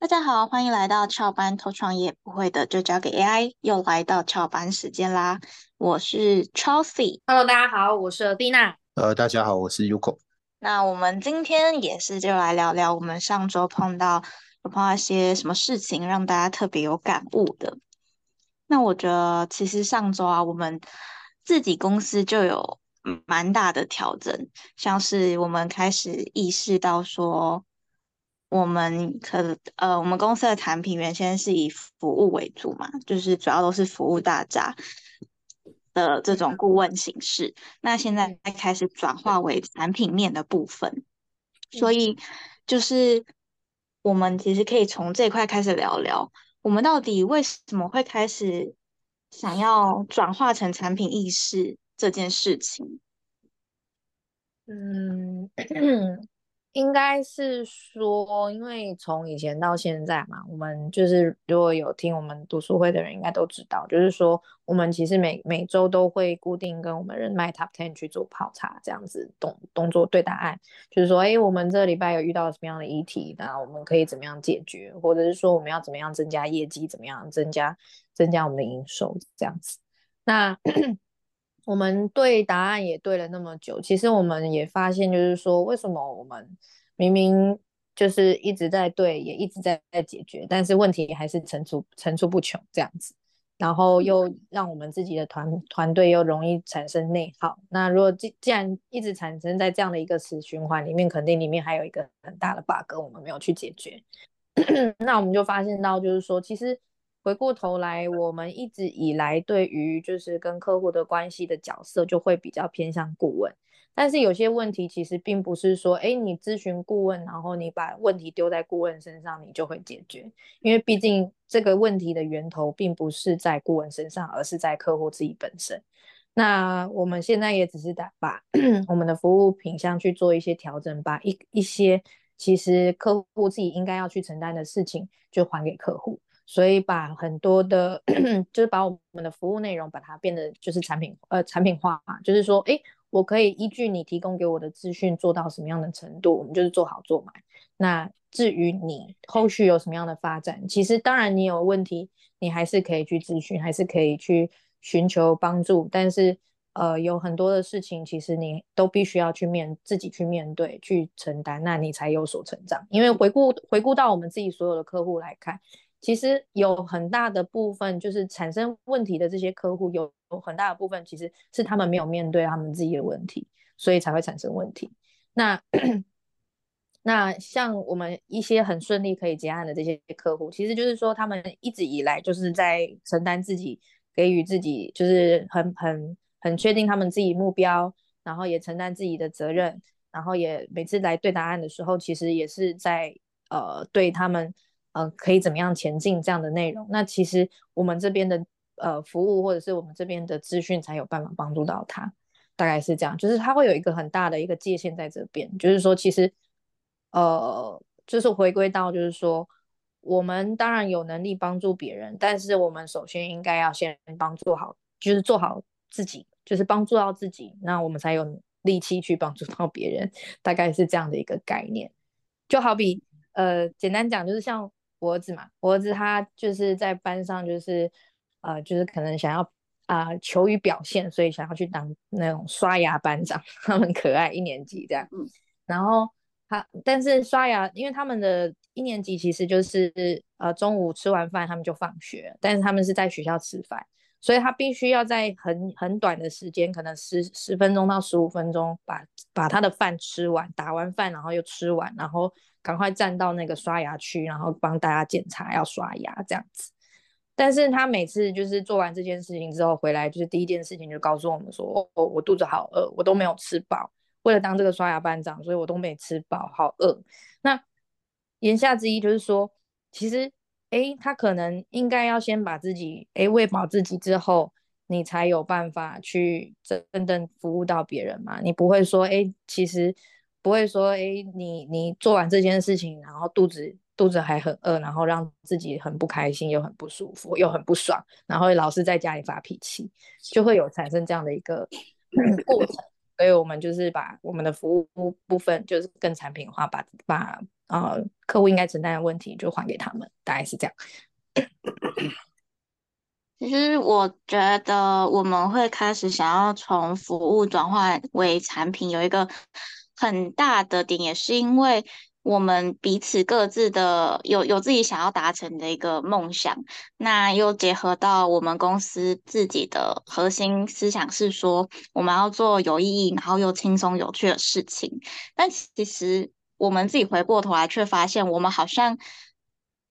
大家好，欢迎来到翘班偷创业，不会的就交给 AI。又来到翘班时间啦，我是 Chelsea。Hello，大家好，我是蒂娜。呃，大家好，我是 Yuko。那我们今天也是就来聊聊我们上周碰到有碰到一些什么事情，让大家特别有感悟的。那我觉得其实上周啊，我们自己公司就有蛮大的调整，像是我们开始意识到说。我们可呃，我们公司的产品原先是以服务为主嘛，就是主要都是服务大家的这种顾问形式。那现在开始转化为产品面的部分，所以就是我们其实可以从这块开始聊聊，我们到底为什么会开始想要转化成产品意识这件事情？嗯。应该是说，因为从以前到现在嘛，我们就是如果有听我们读书会的人，应该都知道，就是说我们其实每每周都会固定跟我们人脉 Top Ten 去做泡茶，这样子动动作对答案，就是说，哎，我们这礼拜有遇到什么样的议题，那我们可以怎么样解决，或者是说我们要怎么样增加业绩，怎么样增加增加我们的营收，这样子。那我们对答案也对了那么久，其实我们也发现，就是说，为什么我们明明就是一直在对，也一直在在解决，但是问题还是层出层出不穷这样子，然后又让我们自己的团团队又容易产生内耗。那如果既既然一直产生在这样的一个死循环里面，肯定里面还有一个很大的 bug，我们没有去解决。那我们就发现到，就是说，其实。回过头来，我们一直以来对于就是跟客户的关系的角色，就会比较偏向顾问。但是有些问题其实并不是说，哎，你咨询顾问，然后你把问题丢在顾问身上，你就会解决。因为毕竟这个问题的源头并不是在顾问身上，而是在客户自己本身。那我们现在也只是打把 我们的服务品相去做一些调整，把一一些其实客户自己应该要去承担的事情，就还给客户。所以把很多的，就是把我们的服务内容把它变得就是产品呃产品化，就是说，哎，我可以依据你提供给我的资讯做到什么样的程度，我们就是做好做满。那至于你后续有什么样的发展，其实当然你有问题，你还是可以去咨询，还是可以去寻求帮助。但是呃，有很多的事情，其实你都必须要去面自己去面对去承担，那你才有所成长。因为回顾回顾到我们自己所有的客户来看。其实有很大的部分，就是产生问题的这些客户，有很大的部分其实是他们没有面对他们自己的问题，所以才会产生问题。那那像我们一些很顺利可以结案的这些客户，其实就是说他们一直以来就是在承担自己，给予自己就是很很很确定他们自己目标，然后也承担自己的责任，然后也每次来对答案的时候，其实也是在呃对他们。呃，可以怎么样前进这样的内容？那其实我们这边的呃服务或者是我们这边的资讯才有办法帮助到他，大概是这样。就是他会有一个很大的一个界限在这边，就是说其实呃，就是回归到就是说，我们当然有能力帮助别人，但是我们首先应该要先帮助好，就是做好自己，就是帮助到自己，那我们才有力气去帮助到别人，大概是这样的一个概念。就好比呃，简单讲就是像。我儿子嘛，我儿子他就是在班上，就是呃，就是可能想要啊求于表现，所以想要去当那种刷牙班长，他们可爱，一年级这样。嗯。然后他，但是刷牙，因为他们的一年级其实就是呃中午吃完饭他们就放学，但是他们是在学校吃饭，所以他必须要在很很短的时间，可能十十分钟到十五分钟，把把他的饭吃完，打完饭然后又吃完，然后。赶快站到那个刷牙区，然后帮大家检查要刷牙这样子。但是他每次就是做完这件事情之后回来，就是第一件事情就告诉我们说：“哦，我肚子好饿，我都没有吃饱。为了当这个刷牙班长，所以我都没吃饱，好饿。”那言下之意就是说，其实，哎，他可能应该要先把自己哎喂饱自己之后，你才有办法去真正服务到别人嘛。你不会说，哎，其实。不会说，哎，你你做完这件事情，然后肚子肚子还很饿，然后让自己很不开心，又很不舒服，又很不爽，然后老是在家里发脾气，就会有产生这样的一个 过程。所以我们就是把我们的服务部分就是更产品化，把把呃客户应该承担的问题就还给他们，大概是这样。其实我觉得我们会开始想要从服务转换为产品，有一个很大的点，也是因为我们彼此各自的有有自己想要达成的一个梦想，那又结合到我们公司自己的核心思想是说，我们要做有意义，然后又轻松有趣的事情。但其实我们自己回过头来，却发现我们好像，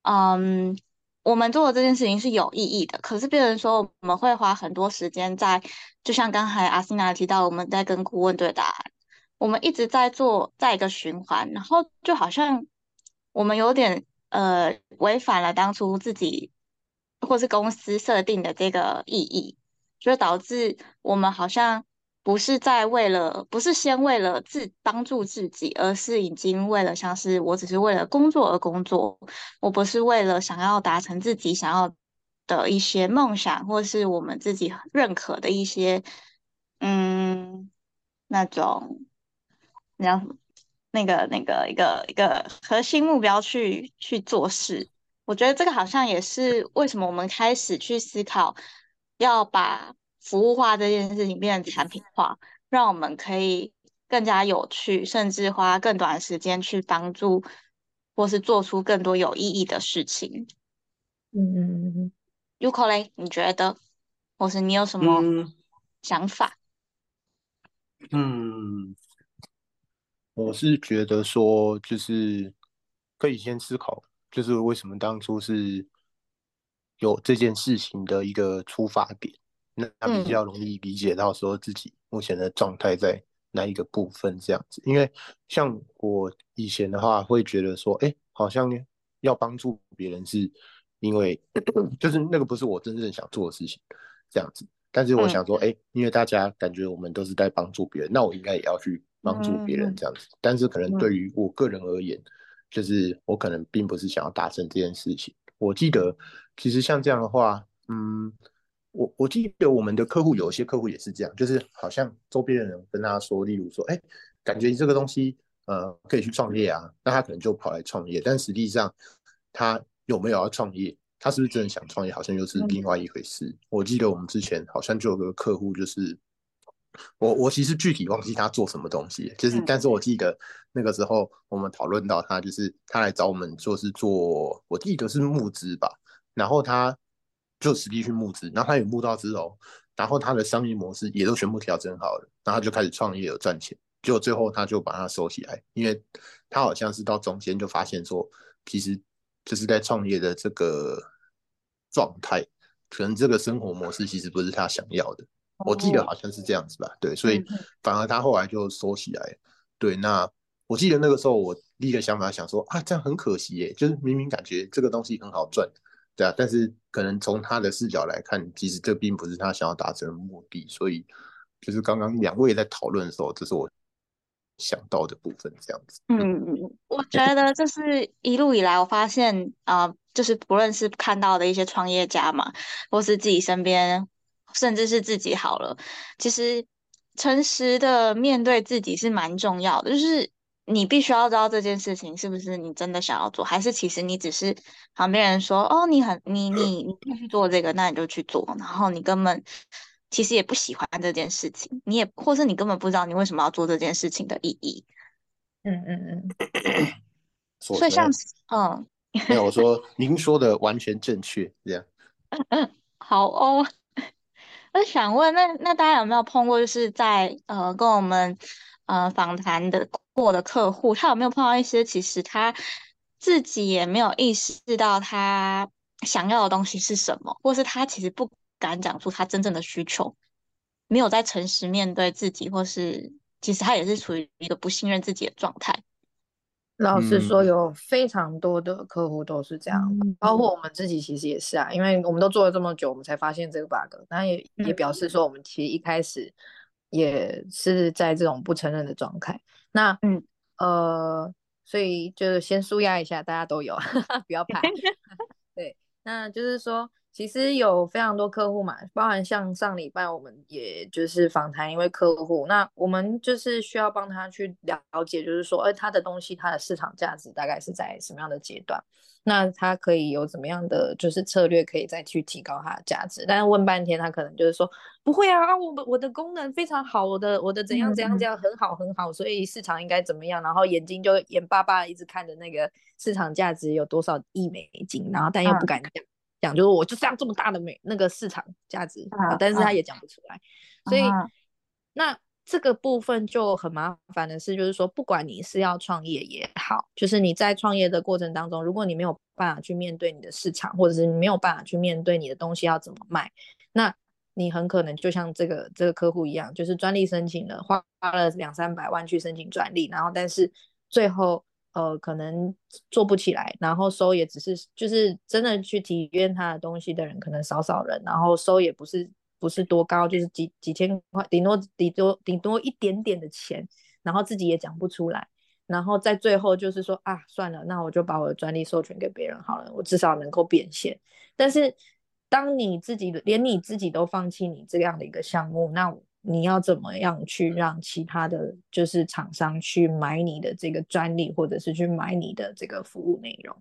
嗯。我们做的这件事情是有意义的，可是别人说我们会花很多时间在，就像刚才阿欣娜提到，我们在跟顾问对答案，我们一直在做在一个循环，然后就好像我们有点呃违反了当初自己或是公司设定的这个意义，就导致我们好像。不是在为了，不是先为了自帮助自己，而是已经为了像是我只是为了工作而工作，我不是为了想要达成自己想要的一些梦想，或是我们自己认可的一些，嗯，那种，那样那个那个一个一个核心目标去去做事。我觉得这个好像也是为什么我们开始去思考要把。服务化这件事情变成产品化，让我们可以更加有趣，甚至花更短的时间去帮助，或是做出更多有意义的事情。嗯嗯嗯嗯，Uko 嘞，你觉得，或是你有什么想法？嗯，我是觉得说，就是可以先思考，就是为什么当初是有这件事情的一个出发点。那比较容易理解到说自己目前的状态在哪一个部分这样子，因为像我以前的话会觉得说，哎，好像要帮助别人是因为就是那个不是我真正想做的事情这样子，但是我想说，哎，因为大家感觉我们都是在帮助别人，那我应该也要去帮助别人这样子，但是可能对于我个人而言，就是我可能并不是想要达成这件事情。我记得其实像这样的话，嗯。我我记得我们的客户有一些客户也是这样，就是好像周边的人跟他说，例如说，哎，感觉你这个东西，呃，可以去创业啊，那他可能就跑来创业，但实际上他有没有要创业，他是不是真的想创业，好像又是另外一回事。我记得我们之前好像就有个客户，就是我我其实具体忘记他做什么东西，就是但是我记得那个时候我们讨论到他，就是他来找我们做是做，我记得是募资吧，然后他。就实地去募资，然后他有募到之后，然后他的商业模式也都全部调整好了，然后就开始创业有赚钱，就最后他就把它收起来，因为他好像是到中间就发现说，其实就是在创业的这个状态，可能这个生活模式其实不是他想要的，我记得好像是这样子吧，对，所以反而他后来就收起来，对，那我记得那个时候我第一个想法想说啊，这样很可惜耶，就是明明感觉这个东西很好赚。对啊，但是可能从他的视角来看，其实这并不是他想要达成的目的，所以就是刚刚两位在讨论的时候，这是我想到的部分，这样子。嗯嗯，我觉得这是一路以来我发现啊，就是不论是看到的一些创业家嘛，或是自己身边，甚至是自己好了，其实诚实的面对自己是蛮重要的，就是。你必须要知道这件事情是不是你真的想要做，还是其实你只是旁边人说哦，你很你你你必须做这个，那你就去做，然后你根本其实也不喜欢这件事情，你也或是你根本不知道你为什么要做这件事情的意义。嗯嗯嗯。所以像嗯，没有我说您说的完全正确，这样。嗯嗯，好哦。我想问，那那大家有没有碰过，就是在呃跟我们呃访谈的？过的客户，他有没有碰到一些其实他自己也没有意识到他想要的东西是什么，或是他其实不敢讲出他真正的需求，没有在诚实面对自己，或是其实他也是处于一个不信任自己的状态。老实说，有非常多的客户都是这样，包括我们自己其实也是啊，因为我们都做了这么久，我们才发现这个 bug，那也也表示说我们其实一开始也是在这种不承认的状态。那嗯呃，所以就是先舒压一下，大家都有，不要怕。对，那就是说，其实有非常多客户嘛，包含像上礼拜我们也就是访谈一位客户，那我们就是需要帮他去了解，就是说，哎，他的东西它的市场价值大概是在什么样的阶段？那他可以有怎么样的就是策略可以再去提高它的价值？但是问半天，他可能就是说不会啊，我我的功能非常好，我的我的怎样怎样怎样很好很好，所以市场应该怎么样？然后眼睛就眼巴巴一直看着那个市场价值有多少亿美金，然后但又不敢讲。讲就是我就是要这么大的美那个市场价值，但是他也讲不出来，所以那这个部分就很麻烦的是，就是说不管你是要创业也好，就是你在创业的过程当中，如果你没有办法去面对你的市场，或者是你没有办法去面对你的东西要怎么卖，那你很可能就像这个这个客户一样，就是专利申请了，花花了两三百万去申请专利，然后但是最后。呃，可能做不起来，然后收也只是就是真的去体验他的东西的人可能少少人，然后收也不是不是多高，就是几几千块，顶多顶多顶多一点点的钱，然后自己也讲不出来，然后在最后就是说啊，算了，那我就把我的专利授权给别人好了，我至少能够变现。但是当你自己连你自己都放弃你这样的一个项目，那我。你要怎么样去让其他的就是厂商去买你的这个专利，或者是去买你的这个服务内容？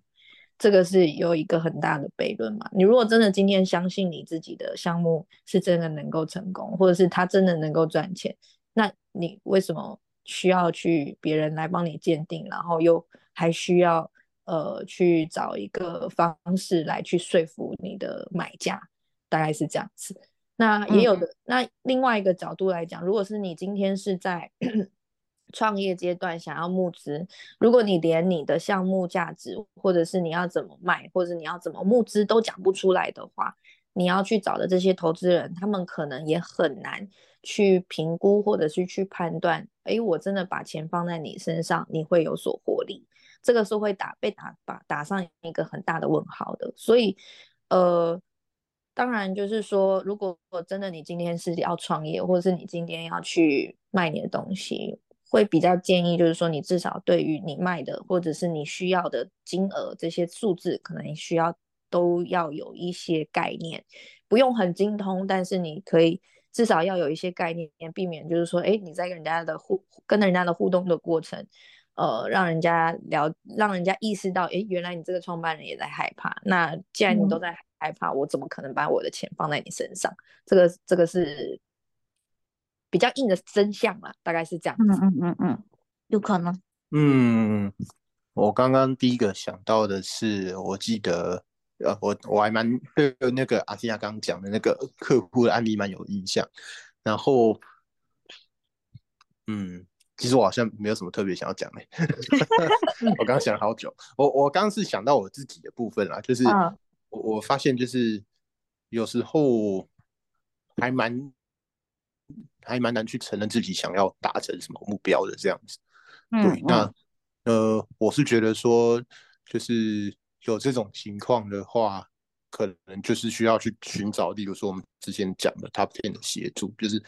这个是有一个很大的悖论嘛？你如果真的今天相信你自己的项目是真的能够成功，或者是它真的能够赚钱，那你为什么需要去别人来帮你鉴定，然后又还需要呃去找一个方式来去说服你的买家？大概是这样子。那也有的，那另外一个角度来讲，如果是你今天是在 创业阶段想要募资，如果你连你的项目价值，或者是你要怎么卖，或者你要怎么募资都讲不出来的话，你要去找的这些投资人，他们可能也很难去评估，或者是去判断，哎，我真的把钱放在你身上，你会有所获利，这个是会打被打把打上一个很大的问号的，所以，呃。当然，就是说，如果真的你今天是要创业，或者是你今天要去卖你的东西，会比较建议，就是说，你至少对于你卖的或者是你需要的金额这些数字，可能需要都要有一些概念，不用很精通，但是你可以至少要有一些概念，避免就是说，哎，你在跟人家的互跟人家的互动的过程，呃，让人家了，让人家意识到，哎，原来你这个创办人也在害怕。那既然你都在。害怕，我怎么可能把我的钱放在你身上？这个这个是比较硬的真相嘛，大概是这样。嗯嗯嗯嗯，有可能。嗯，我刚刚第一个想到的是，我记得呃，我我还蛮对那个阿西亚刚刚讲的那个客户的案例蛮有印象。然后，嗯，其实我好像没有什么特别想要讲的。我刚刚想了好久，我我刚刚是想到我自己的部分啦，就是。我我发现就是有时候还蛮还蛮难去承认自己想要达成什么目标的这样子。对，那呃，我是觉得说，就是有这种情况的话，可能就是需要去寻找，例如说我们之前讲的 Top Ten 的协助，就是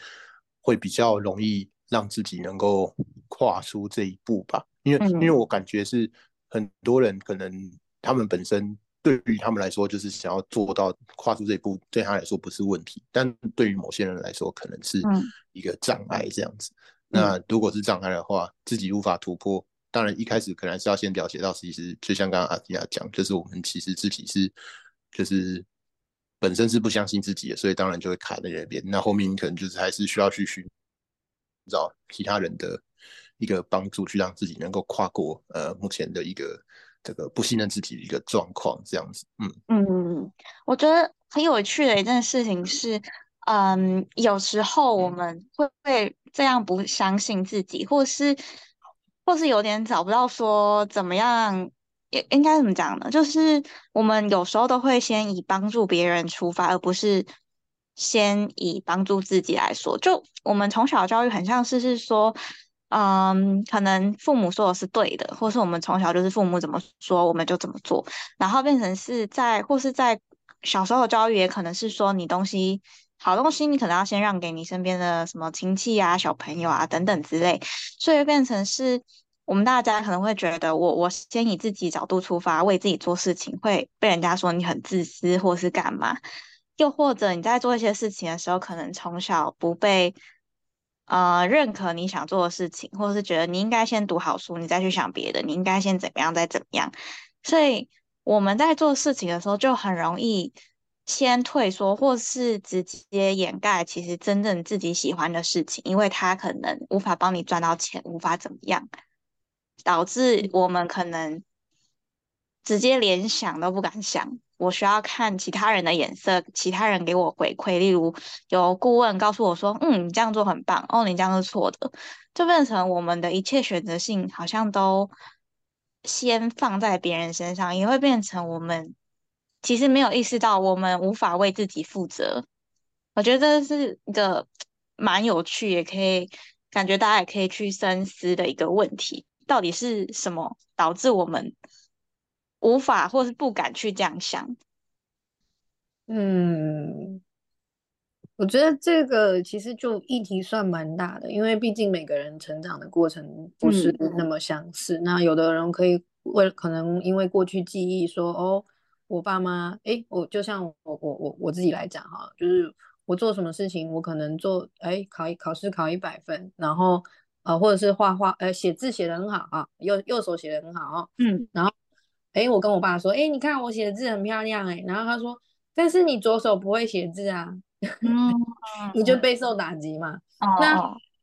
会比较容易让自己能够跨出这一步吧。因为因为我感觉是很多人可能他们本身。对于他们来说，就是想要做到跨出这一步，对他来说不是问题；但对于某些人来说，可能是一个障碍。这样子，那如果是障碍的话，自己无法突破，当然一开始可能是要先了解到，其实就像刚刚阿迪亚讲，就是我们其实自己是，就是本身是不相信自己的，所以当然就会卡在那边。那后面可能就是还是需要去寻找其他人的一个帮助，去让自己能够跨过呃目前的一个。这个不信任自己的一个状况，这样子，嗯嗯嗯，我觉得很有趣的一件事情是，嗯，有时候我们会会这样不相信自己，或是或是有点找不到说怎么样，应应该怎么讲呢？就是我们有时候都会先以帮助别人出发，而不是先以帮助自己来说。就我们从小教育很像是是说。嗯，可能父母说的是对的，或是我们从小就是父母怎么说我们就怎么做，然后变成是在或是在小时候的教育也可能是说你东西好东西你可能要先让给你身边的什么亲戚啊、小朋友啊等等之类，所以变成是我们大家可能会觉得，我我先以自己角度出发，为自己做事情，会被人家说你很自私，或是干嘛？又或者你在做一些事情的时候，可能从小不被呃认可你想做的事情，或者是觉得你应该先读好书，你再去想别的，你应该先怎么样，再怎么样。所以我们在做事情的时候，就很容易先退缩，或是直接掩盖其实真正自己喜欢的事情，因为他可能无法帮你赚到钱，无法怎么样，导致我们可能直接连想都不敢想。我需要看其他人的眼色，其他人给我回馈，例如有顾问告诉我说：“嗯，你这样做很棒。”哦，你这样是错的，就变成我们的一切选择性好像都先放在别人身上，也会变成我们其实没有意识到我们无法为自己负责。我觉得这是一个蛮有趣，也可以感觉大家也可以去深思的一个问题：到底是什么导致我们？无法或是不敢去这样想。嗯，我觉得这个其实就议题算蛮大的，因为毕竟每个人成长的过程不是那么相似。那有的人可以为可能因为过去记忆说，哦，我爸妈，哎，我就像我我我我自己来讲哈，就是我做什么事情，我可能做，哎，考一考试考一百分，然后呃，或者是画画，呃，写字写的很好啊，右右手写的很好，嗯，然后。哎，我跟我爸说，哎，你看我写的字很漂亮，哎，然后他说，但是你左手不会写字啊，嗯，你就备受打击嘛。那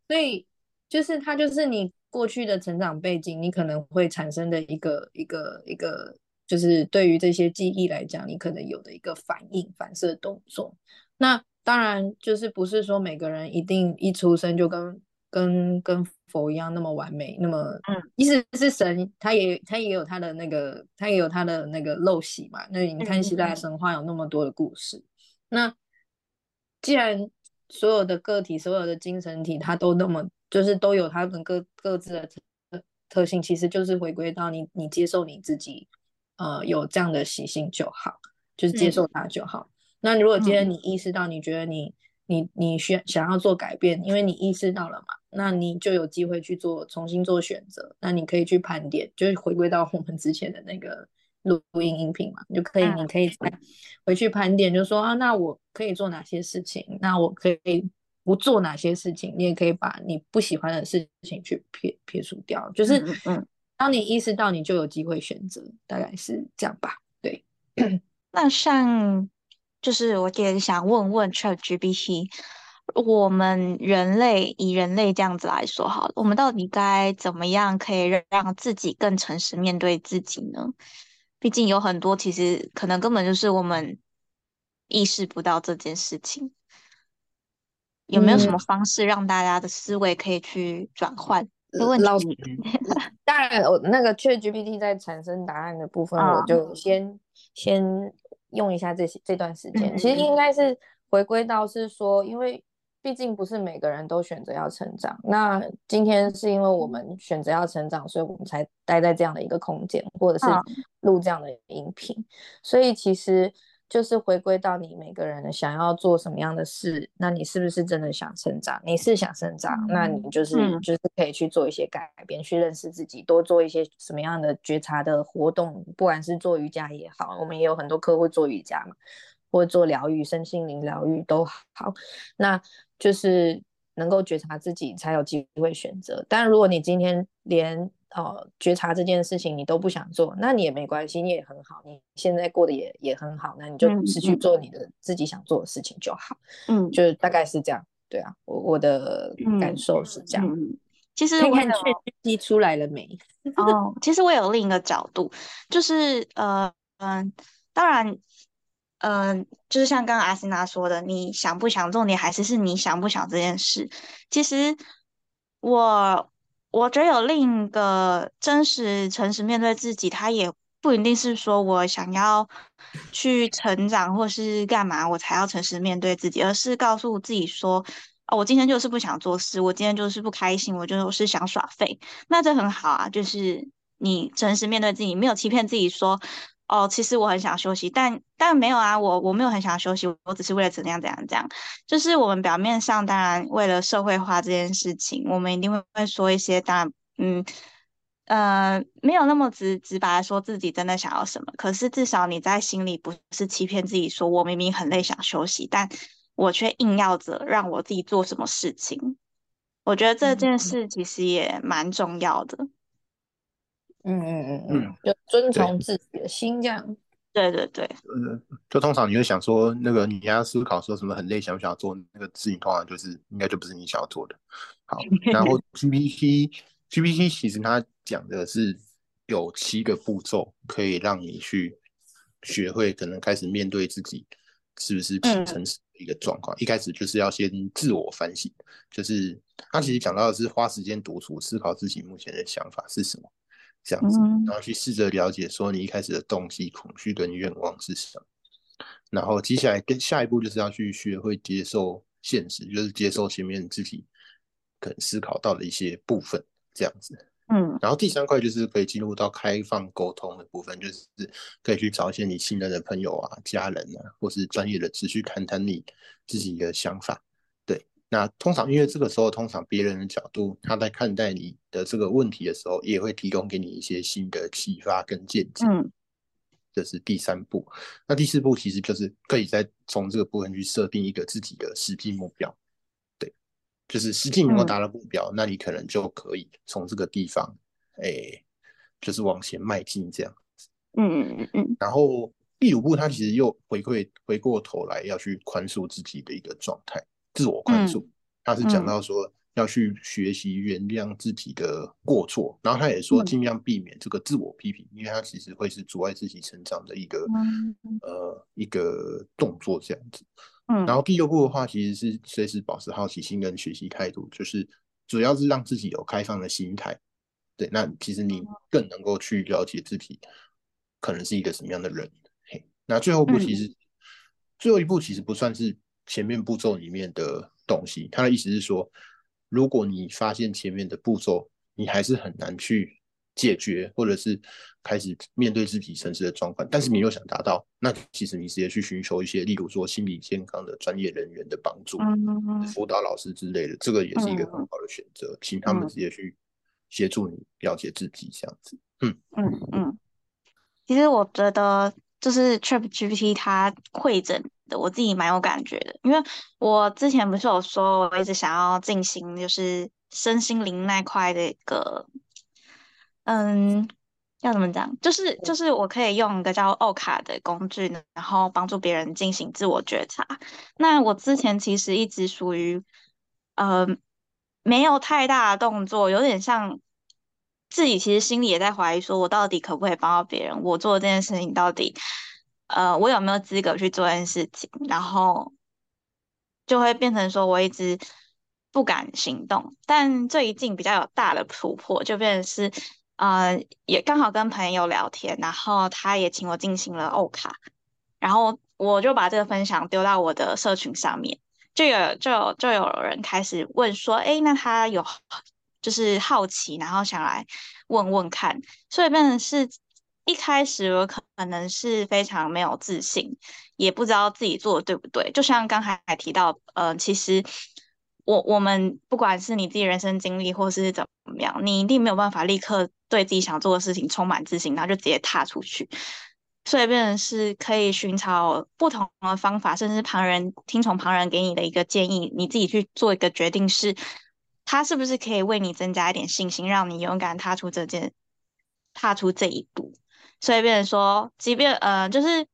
所以就是他就是你过去的成长背景，你可能会产生的一个一个一个，就是对于这些记忆来讲，你可能有的一个反应反射动作。那当然就是不是说每个人一定一出生就跟。跟跟佛一样那么完美，那么嗯，意思是神，他也他也有他的那个，他也有他的那个陋习嘛。那你看希腊神话有那么多的故事，那既然所有的个体、所有的精神体，它都那么就是都有他们各各自的特特性，其实就是回归到你你接受你自己，呃，有这样的习性就好，就是接受它就好。那如果今天你意识到，你觉得你你你需想要做改变，因为你意识到了嘛。那你就有机会去做重新做选择，那你可以去盘点，就是回归到我们之前的那个录音音频嘛，你就可以，你可以再回去盘点，就说啊，那我可以做哪些事情？那我可以不做哪些事情？你也可以把你不喜欢的事情去撇撇除掉，就是嗯，当你意识到，你就有机会选择，大概是这样吧。对，那像就是我也想问问 ChatGPT。我们人类以人类这样子来说，好了，我们到底该怎么样可以让自己更诚实面对自己呢？毕竟有很多其实可能根本就是我们意识不到这件事情。有没有什么方式让大家的思维可以去转换？老当然，我那个 ChatGPT 在产生答案的部分，我就先先用一下这些这段时间。其实应该是回归到是说，因为。毕竟不是每个人都选择要成长。那今天是因为我们选择要成长，所以我们才待在这样的一个空间，或者是录这样的音频。所以其实就是回归到你每个人想要做什么样的事，那你是不是真的想成长？你是想成长，那你就是就是可以去做一些改变，去认识自己，多做一些什么样的觉察的活动，不管是做瑜伽也好，我们也有很多客户做瑜伽嘛。或做疗愈、身心灵疗愈都好，那就是能够觉察自己，才有机会选择。但如果你今天连呃觉察这件事情你都不想做，那你也没关系，你也很好，你现在过得也也很好，那你就是去做你的自己想做的事情就好。嗯，就大概是这样。对啊，我我的感受是这样。其实我看确定出来了没？哦，其实我有另一个角度，就是呃嗯，当然。嗯，就是像刚刚阿斯娜说的，你想不想重点还是是你想不想这件事。其实我我觉得有另一个真实、诚实面对自己，他也不一定是说我想要去成长或是干嘛，我才要诚实面对自己，而是告诉自己说，哦，我今天就是不想做事，我今天就是不开心，我就是想耍废。那这很好啊，就是你诚实面对自己，没有欺骗自己说。哦，其实我很想休息，但但没有啊，我我没有很想休息，我只是为了怎样怎样怎样。就是我们表面上当然为了社会化这件事情，我们一定会会说一些，当然，嗯，呃，没有那么直直白说自己真的想要什么，可是至少你在心里不是欺骗自己，说我明明很累想休息，但我却硬要着让我自己做什么事情。我觉得这件事其实也蛮重要的。嗯嗯嗯嗯嗯，就遵从自己的心，这样。对对对。嗯，就通常你会想说，那个你要思考说什么很累，想不想要做那个事情，通常就是应该就不是你想要做的。好，然后 GPT。GPT 其实它讲的是有七个步骤，可以让你去学会，可能开始面对自己是不是挺诚实的一个状况。一开始就是要先自我反省，就是他其实讲到的是花时间独处，思考自己目前的想法是什么，这样子，然后去试着了解说你一开始的动机、恐惧跟愿望是什么。然后接下来跟下一步就是要去学会接受现实，就是接受前面自己可能思考到的一些部分。这样子，嗯，然后第三块就是可以进入到开放沟通的部分，就是可以去找一些你信任的朋友啊、家人啊，或是专业的持续谈谈你自己的想法。对，那通常因为这个时候，通常别人的角度，他在看待你的这个问题的时候，也会提供给你一些新的启发跟见解。嗯，这是第三步。那第四步其实就是可以再从这个部分去设定一个自己的实际目标。对就是实际能够达到目标，那你可能就可以从这个地方，哎，就是往前迈进这样子。嗯嗯嗯嗯。然后第五步，他其实又回馈回过头来要去宽恕自己的一个状态，自我宽恕。他是讲到说要去学习原谅自己的过错，然后他也说尽量避免这个自我批评，因为他其实会是阻碍自己成长的一个呃一个动作这样子。嗯，然后第六步的话，其实是随时保持好奇心跟学习态度，就是主要是让自己有开放的心态。对，那其实你更能够去了解自己可能是一个什么样的人。嘿，那最后步其实最后一步其实不算是前面步骤里面的东西，他的意思是说，如果你发现前面的步骤你还是很难去。解决，或者是开始面对自己城市的状况，但是你又想达到，那其实你直接去寻求一些，例如说心理健康的专业人员的帮助，辅导老师之类的，这个也是一个很好的选择，请他们直接去协助你了解自己，这样子。嗯嗯嗯。其实我觉得就是 ChatGPT 它会诊的，我自己蛮有感觉的，因为我之前不是有说我一直想要进行就是身心灵那块的一个。嗯，要怎么讲？就是就是我可以用一个叫奥卡的工具，然后帮助别人进行自我觉察。那我之前其实一直属于呃没有太大的动作，有点像自己其实心里也在怀疑，说我到底可不可以帮到别人？我做这件事情到底呃我有没有资格去做这件事情？然后就会变成说我一直不敢行动。但最近比较有大的突破，就变成是。呃，也刚好跟朋友聊天，然后他也请我进行了欧卡，然后我就把这个分享丢到我的社群上面，就有就有就有人开始问说，哎，那他有就是好奇，然后想来问问看，所以变成是一开始我可能是非常没有自信，也不知道自己做的对不对，就像刚才提到，呃，其实。我我们不管是你自己人生经历，或是怎么样，你一定没有办法立刻对自己想做的事情充满自信，然后就直接踏出去。所以，变成是可以寻找不同的方法，甚至旁人听从旁人给你的一个建议，你自己去做一个决定，是他是不是可以为你增加一点信心，让你勇敢踏出这件踏出这一步。所以，变成说，即便呃，就是。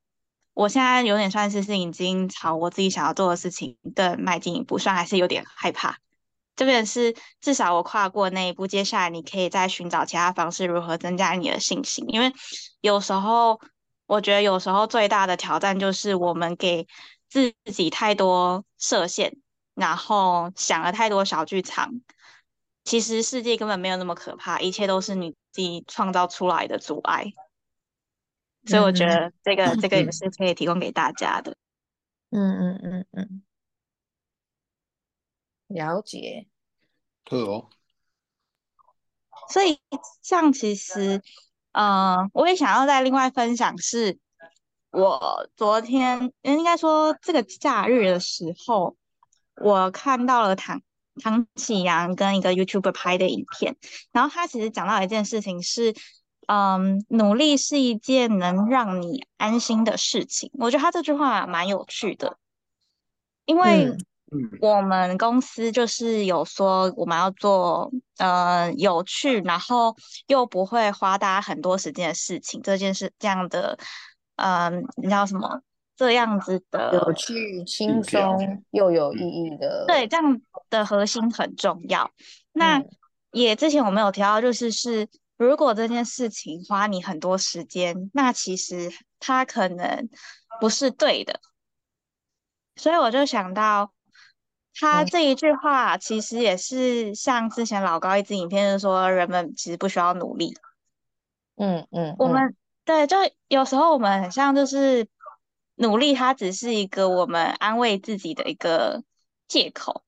我现在有点算是是已经朝我自己想要做的事情的迈进一步，算还是有点害怕。这边是至少我跨过那一步，接下来你可以再寻找其他方式，如何增加你的信心。因为有时候我觉得有时候最大的挑战就是我们给自己太多设限，然后想了太多小剧场。其实世界根本没有那么可怕，一切都是你自己创造出来的阻碍。所以我觉得这个这个也是可以提供给大家的。嗯嗯嗯嗯，了解。对哦。所以像其实，嗯，我也想要再另外分享，是我昨天应该说这个假日的时候，我看到了唐唐启阳跟一个 YouTuber 拍的影片，然后他其实讲到一件事情是，嗯，努力是一件能让你安心的事情。我觉得他这句话蛮有趣的，因为我们公司就是有说我们要做呃有趣，然后又不会花大家很多时间的事情，这件事这样的，嗯，你知道什么？这样子的有趣、轻松又有意义的，对，这样的核心很重要。那也之前我们有提到，就是是如果这件事情花你很多时间，那其实它可能不是对的。所以我就想到，他这一句话其实也是像之前老高一支影片，就说人们其实不需要努力。嗯嗯，我们对，就有时候我们很像就是。努力，它只是一个我们安慰自己的一个借口。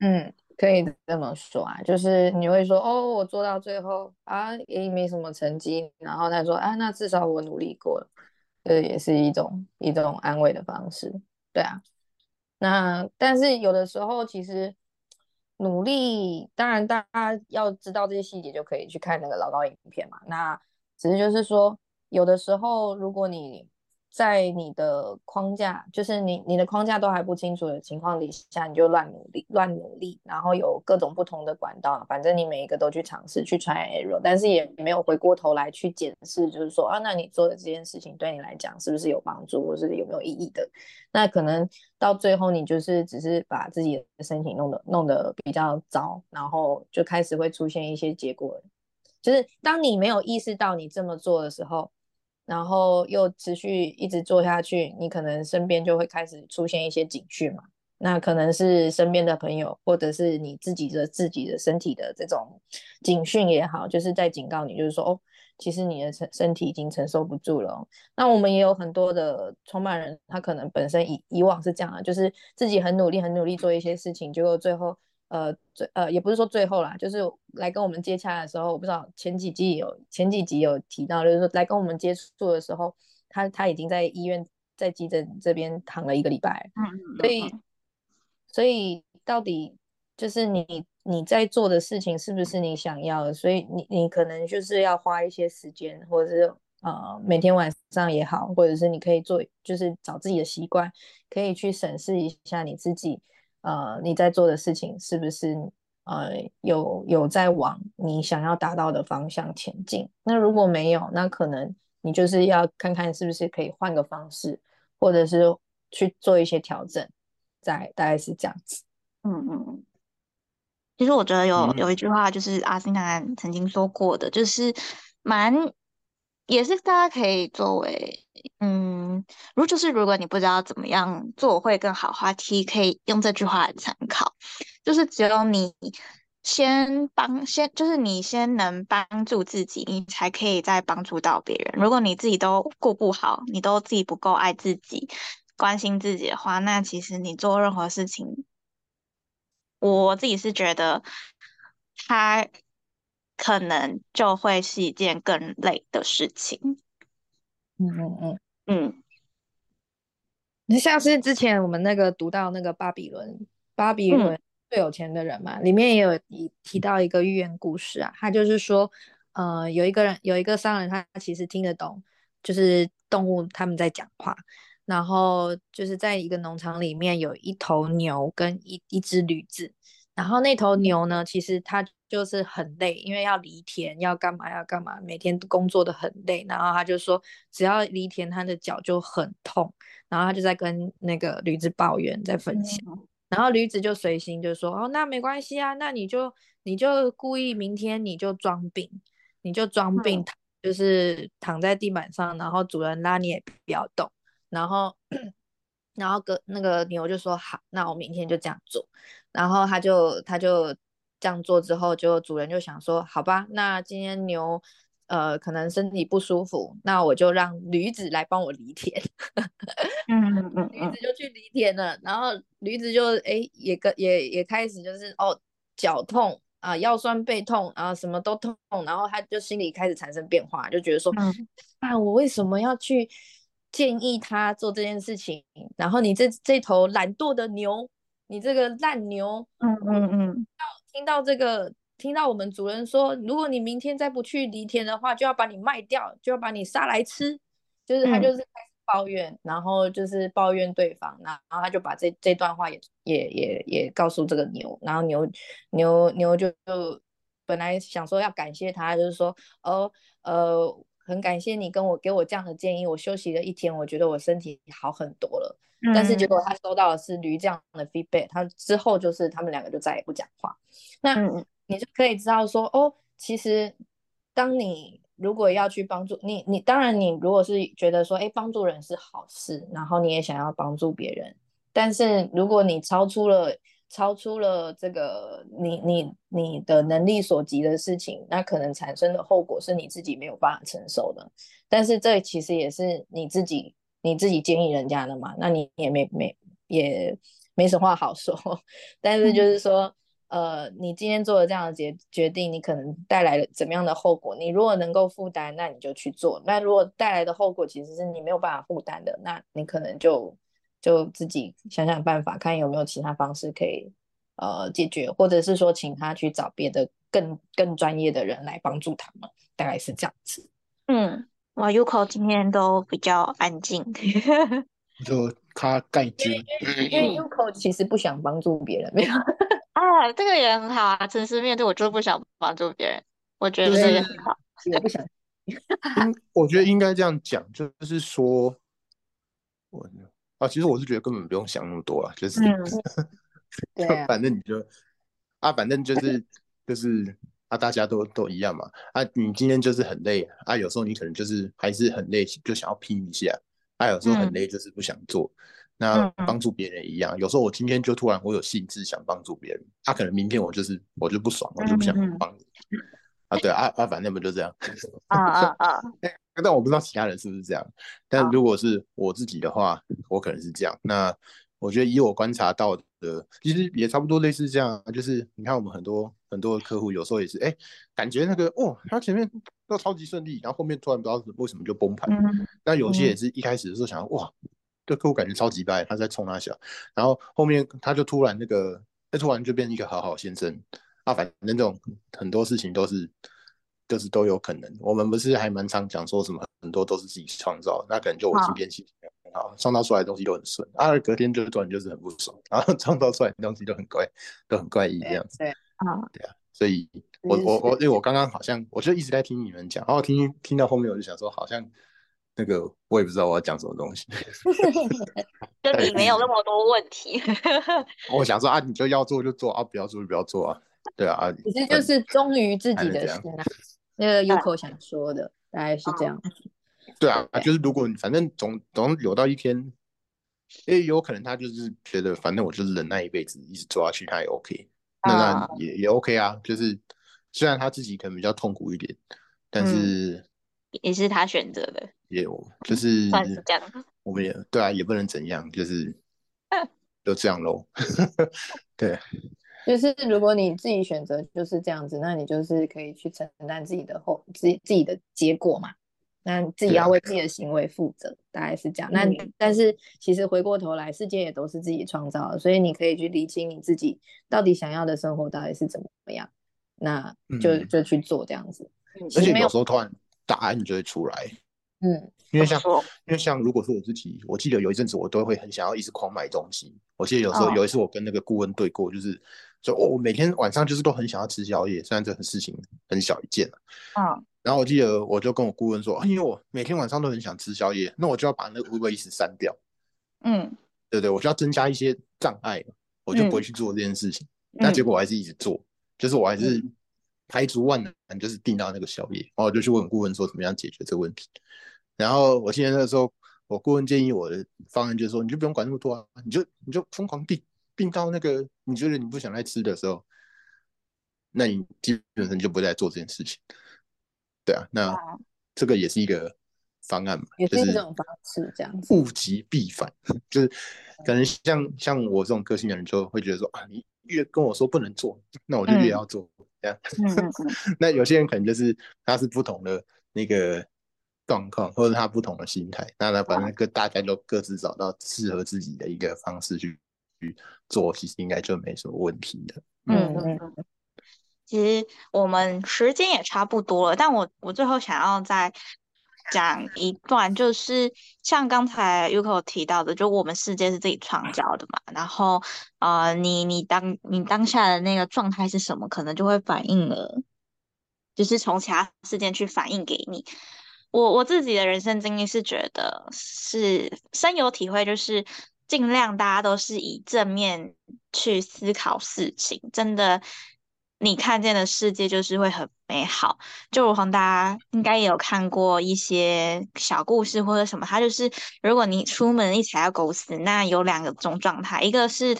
嗯，可以这么说啊，就是你会说，哦，我做到最后啊，也没什么成绩，然后他说，啊，那至少我努力过了，这也是一种一种安慰的方式。对啊，那但是有的时候其实努力，当然大家要知道这些细节，就可以去看那个老高影片嘛。那只是就是说，有的时候如果你在你的框架，就是你你的框架都还不清楚的情况底下，你就乱努力乱努力，然后有各种不同的管道，反正你每一个都去尝试去 try error，但是也没有回过头来去检视，就是说啊，那你做的这件事情对你来讲是不是有帮助，或是有没有意义的？那可能到最后你就是只是把自己的身体弄得弄得比较糟，然后就开始会出现一些结果，就是当你没有意识到你这么做的时候。然后又持续一直做下去，你可能身边就会开始出现一些警讯嘛。那可能是身边的朋友，或者是你自己的自己的身体的这种警讯也好，就是在警告你，就是说哦，其实你的身身体已经承受不住了。那我们也有很多的创办人，他可能本身以以往是这样的，就是自己很努力很努力做一些事情，结果最后。呃，最呃也不是说最后啦，就是来跟我们接洽的时候，我不知道前几季有前几集有提到，就是说来跟我们接触的时候，他他已经在医院在急诊这边躺了一个礼拜，嗯嗯，所以所以到底就是你你在做的事情是不是你想要的？所以你你可能就是要花一些时间，或者是呃每天晚上也好，或者是你可以做，就是找自己的习惯，可以去审视一下你自己。呃，你在做的事情是不是呃有有在往你想要达到的方向前进？那如果没有，那可能你就是要看看是不是可以换个方式，或者是去做一些调整。在大概是这样子。嗯嗯嗯。其实我觉得有有一句话就是阿星男曾经说过的，就是蛮也是大家可以作为。嗯，如就是如果你不知道怎么样做会更好的话，题可以用这句话来参考。就是只有你先帮先，就是你先能帮助自己，你才可以再帮助到别人。如果你自己都过不好，你都自己不够爱自己、关心自己的话，那其实你做任何事情，我自己是觉得，他可能就会是一件更累的事情。嗯嗯嗯嗯，那像是之前我们那个读到那个巴比伦，巴比伦最有钱的人嘛，里面也有提提到一个寓言故事啊，他就是说，呃，有一个人有一个商人，他其实听得懂，就是动物他们在讲话，然后就是在一个农场里面有一头牛跟一一只驴子，然后那头牛呢，其实它。就是很累，因为要犁田，要干嘛要干嘛，每天工作的很累。然后他就说，只要犁田，他的脚就很痛。然后他就在跟那个驴子抱怨，在分享。然后驴子就随心就说：“哦，那没关系啊，那你就你就故意明天你就装病，你就装病，就是躺在地板上，然后主人拉你也不要动。然后然后个那个牛就说好，那我明天就这样做。然后他就他就。这样做之后，就主人就想说，好吧，那今天牛，呃，可能身体不舒服，那我就让驴子来帮我犁田。嗯 嗯嗯，驴子就去犁田了，然后驴子就哎也跟也也开始就是哦脚痛啊腰酸背痛啊什么都痛，然后他就心里开始产生变化，就觉得说，啊我为什么要去建议他做这件事情？然后你这这头懒惰的牛。你这个烂牛，嗯嗯嗯，听到这个，听到我们主人说，如果你明天再不去犁田的话，就要把你卖掉，就要把你杀来吃，就是他就是开始抱怨，然后就是抱怨对方，然后他就把这这段话也也也也告诉这个牛，然后牛牛牛就就本来想说要感谢他，就是说，哦呃，很感谢你跟我给我这样的建议，我休息了一天，我觉得我身体好很多了。但是结果他收到的是驴这样的 feedback，他之后就是他们两个就再也不讲话。那你就可以知道说，哦，其实当你如果要去帮助你，你当然你如果是觉得说，哎，帮助人是好事，然后你也想要帮助别人，但是如果你超出了超出了这个你你你的能力所及的事情，那可能产生的后果是你自己没有办法承受的。但是这其实也是你自己。你自己建议人家的嘛，那你也没没也没什么话好说。但是就是说，呃，你今天做了这样的决决定，你可能带来了怎么样的后果？你如果能够负担，那你就去做。那如果带来的后果其实是你没有办法负担的，那你可能就就自己想想办法，看有没有其他方式可以呃解决，或者是说请他去找别的更更专业的人来帮助他们，大概是这样子。嗯。哇，Uko 今天都比较安静，就他盖金，因为 Uko 其实不想帮助别人，没有 啊，这个也很好啊。诚实面对，我就不想帮助别人，我觉得这个很好。也不想，我觉得应该这样讲，就是说，我啊，其实我是觉得根本不用想那么多啊，就是，对，反正你就啊，反正就是就是。啊，大家都都一样嘛。啊，你今天就是很累啊，有时候你可能就是还是很累，就想要拼一下。啊，有时候很累，就是不想做。那帮助别人一样，有时候我今天就突然我有兴致想帮助别人，他可能明天我就是我就不爽，我就不想帮你。啊，对啊啊，反正不就这样。啊啊啊！但我不知道其他人是不是这样。但如果是我自己的话，我可能是这样。那我觉得以我观察到。的其实也差不多类似这样，就是你看我们很多很多的客户，有时候也是哎，感觉那个哦，他前面都超级顺利，然后后面突然不知道为什么就崩盘。那有些也是一开始的时候想哇，这客户感觉超级败，他在冲他小，然后后面他就突然那个，哎，突然就变成一个好好先生啊，反正这种很多事情都是就是都有可能。我们不是还蛮常讲说什么很多都是自己创造，那可能就我今天其实。好，创造出来的东西都很顺，啊，隔天就突然就是很不爽，然后 创造出来的东西都很怪，都很怪异这样子。对，啊，对啊，所以我我我，因为我刚刚好像我就一直在听你们讲，然后听听到后面我就想说，好像那个我也不知道我要讲什么东西。就你没有那么多问题。我想说啊，你就要做就做啊，不要做就不要做啊。对啊，其实就是忠于自己的心啊。那个 Uko 想说的大概是这样。对啊，就是如果反正总总有到一天，因为有可能他就是觉得反正我就是忍耐一辈子，一直做下去，他也 OK，那那也也 OK 啊。就是虽然他自己可能比较痛苦一点，但是也是他选择的，也有就是算是这样。我们也对啊，也不能怎样，就是 就这样喽。对，就是如果你自己选择就是这样子，那你就是可以去承担自己的后自自己的结果嘛。那自己要为自己的行为负责，大概是这样。那但是其实回过头来，世界也都是自己创造的，所以你可以去理清你自己到底想要的生活到底是怎么样，那就就去做这样子。而且有时候突然答案就会出来，嗯，因为像因为像如果说我自己，我记得有一阵子我都会很想要一直狂买东西。我记得有时候有一次我跟那个顾问对过，就是就我每天晚上就是都很想要吃宵夜，虽然这个事情很小一件嗯。然后我记得，我就跟我顾问说，因为我每天晚上都很想吃宵夜，那我就要把那个 Uber Eats 删掉，嗯，对对，我就要增加一些障碍，我就不会去做这件事情。那结果我还是一直做，就是我还是排除万难，就是订到那个宵夜。然后我就去问顾问说，怎么样解决这个问题。然后我记得那个时候，我顾问建议我的方案就是说，你就不用管那么多啊，你就你就疯狂订，订到那个你觉得你不想再吃的时候，那你基本上就不会再做这件事情。对啊，那这个也是一个方案嘛，也是一种方式，这样子。物极必反，就是可能像像我这种个性的人，就会觉得说啊，你越跟我说不能做，那我就越要做，这样。那有些人可能就是他是不同的那个状况，或者他不同的心态，那他反正各大家都各自找到适合自己的一个方式去去做，其实应该就没什么问题的。嗯嗯，其实我们时间也差不多了，但我我最后想要再讲一段，就是像刚才 Uko 提到的，就我们世界是自己创造的嘛，然后呃，你你当你当下的那个状态是什么，可能就会反映了，就是从其他事件去反映给你。我我自己的人生经历是觉得是深有体会，就是尽量大家都是以正面去思考事情，真的，你看见的世界就是会很美好。就如同大家应该也有看过一些小故事或者什么，它就是如果你出门一踩到狗屎，那有两个种状态，一个是。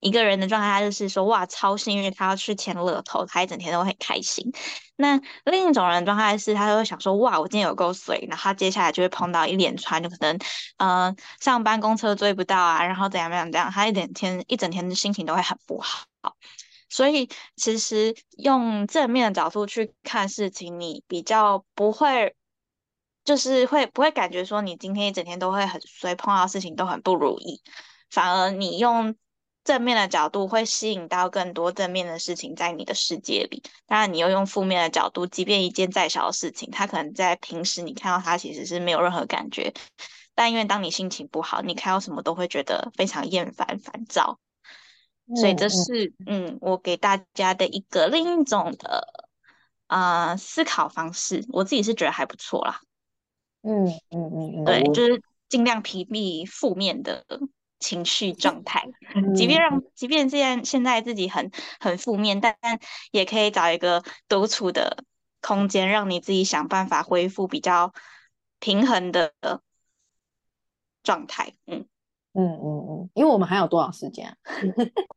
一个人的状态，他就是说哇，超幸运，他要去签乐透，他一整天都会很开心。那另一种人的状态是，他就会想说哇，我今天有够水，然后他接下来就会碰到一连串，就可能嗯，上班公车追不到啊，然后怎样怎样怎样，他一整天一整天的心情都会很不好。所以其实用正面的角度去看事情，你比较不会，就是会不会感觉说你今天一整天都会很衰，碰到事情都很不如意，反而你用。正面的角度会吸引到更多正面的事情在你的世界里。当然，你又用负面的角度，即便一件再小的事情，它可能在平时你看到它其实是没有任何感觉，但因为当你心情不好，你看到什么都会觉得非常厌烦、烦躁。所以这是嗯，我给大家的一个另一种的啊思考方式，我自己是觉得还不错啦。嗯嗯嗯，对，就是尽量屏蔽负面的。情绪状态，即便让，即便这样，现在自己很很负面，但也可以找一个独处的空间，让你自己想办法恢复比较平衡的状态。嗯嗯嗯嗯，因为我们还有多少时间？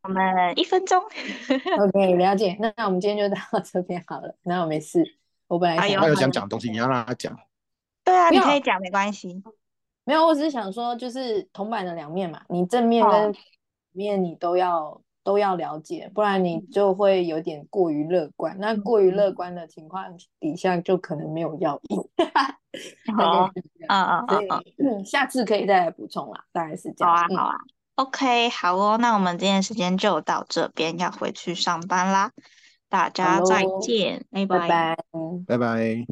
我们一分钟。OK，了解。那那我们今天就到这边好了。那我没事。我本来还有想讲东西，你要让他讲。对啊，你可以讲，没关系。没有，我只是想说，就是铜板的两面嘛，你正面跟面你都要都要了解，不然你就会有点过于乐观。那过于乐观的情况底下，就可能没有药引。好，啊啊啊！嗯，下次可以再来补充啦，大概是这样。好啊，好啊。OK，好哦，那我们今天时间就到这边，要回去上班啦。大家再见，拜拜，拜拜。